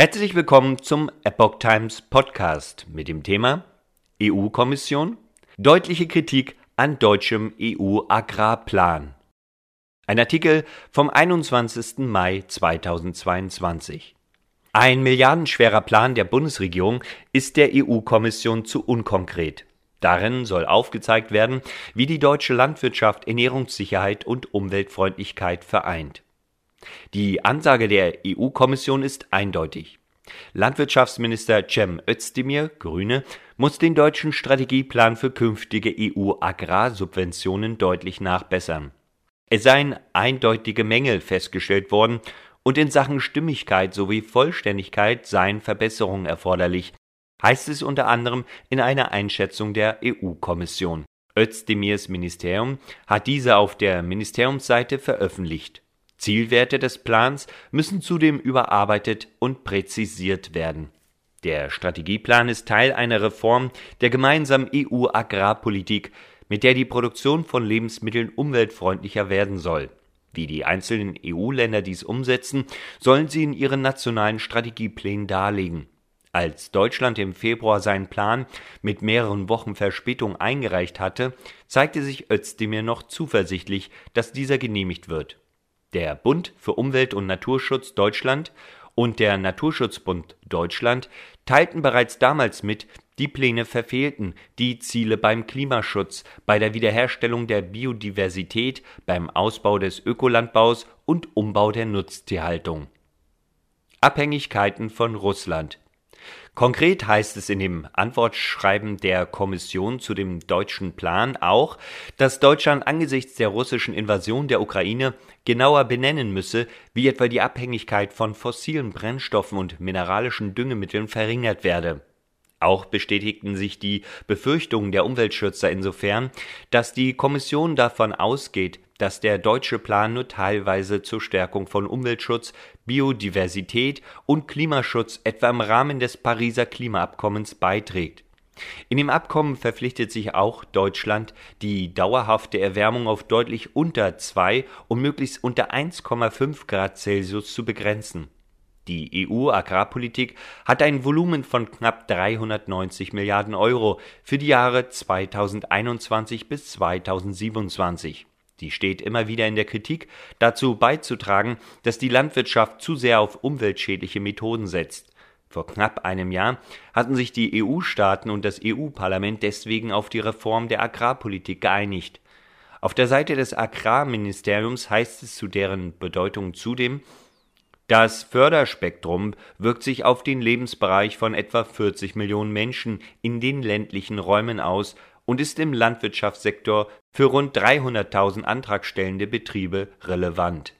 Herzlich willkommen zum Epoch Times Podcast mit dem Thema EU-Kommission, deutliche Kritik an deutschem EU-Agrarplan. Ein Artikel vom 21. Mai 2022. Ein milliardenschwerer Plan der Bundesregierung ist der EU-Kommission zu unkonkret. Darin soll aufgezeigt werden, wie die deutsche Landwirtschaft Ernährungssicherheit und Umweltfreundlichkeit vereint. Die Ansage der EU-Kommission ist eindeutig. Landwirtschaftsminister Cem Özdemir, Grüne, muss den deutschen Strategieplan für künftige EU-Agrarsubventionen deutlich nachbessern. Es seien eindeutige Mängel festgestellt worden und in Sachen Stimmigkeit sowie Vollständigkeit seien Verbesserungen erforderlich, heißt es unter anderem in einer Einschätzung der EU-Kommission. Özdemirs Ministerium hat diese auf der Ministeriumsseite veröffentlicht. Zielwerte des Plans müssen zudem überarbeitet und präzisiert werden. Der Strategieplan ist Teil einer Reform der gemeinsamen EU-Agrarpolitik, mit der die Produktion von Lebensmitteln umweltfreundlicher werden soll. Wie die einzelnen EU-Länder dies umsetzen, sollen sie in ihren nationalen Strategieplänen darlegen. Als Deutschland im Februar seinen Plan mit mehreren Wochen Verspätung eingereicht hatte, zeigte sich Özdemir noch zuversichtlich, dass dieser genehmigt wird. Der Bund für Umwelt und Naturschutz Deutschland und der Naturschutzbund Deutschland teilten bereits damals mit, die Pläne verfehlten die Ziele beim Klimaschutz, bei der Wiederherstellung der Biodiversität, beim Ausbau des Ökolandbaus und Umbau der Nutztierhaltung. Abhängigkeiten von Russland Konkret heißt es in dem Antwortschreiben der Kommission zu dem deutschen Plan auch, dass Deutschland angesichts der russischen Invasion der Ukraine genauer benennen müsse, wie etwa die Abhängigkeit von fossilen Brennstoffen und mineralischen Düngemitteln verringert werde. Auch bestätigten sich die Befürchtungen der Umweltschützer insofern, dass die Kommission davon ausgeht, dass der deutsche Plan nur teilweise zur Stärkung von Umweltschutz, Biodiversität und Klimaschutz etwa im Rahmen des Pariser Klimaabkommens beiträgt. In dem Abkommen verpflichtet sich auch Deutschland, die dauerhafte Erwärmung auf deutlich unter 2 und möglichst unter 1,5 Grad Celsius zu begrenzen. Die EU-Agrarpolitik hat ein Volumen von knapp 390 Milliarden Euro für die Jahre 2021 bis 2027. Die steht immer wieder in der Kritik, dazu beizutragen, dass die Landwirtschaft zu sehr auf umweltschädliche Methoden setzt. Vor knapp einem Jahr hatten sich die EU-Staaten und das EU-Parlament deswegen auf die Reform der Agrarpolitik geeinigt. Auf der Seite des Agrarministeriums heißt es zu deren Bedeutung zudem, das Förderspektrum wirkt sich auf den Lebensbereich von etwa 40 Millionen Menschen in den ländlichen Räumen aus und ist im Landwirtschaftssektor für rund 300.000 antragstellende Betriebe relevant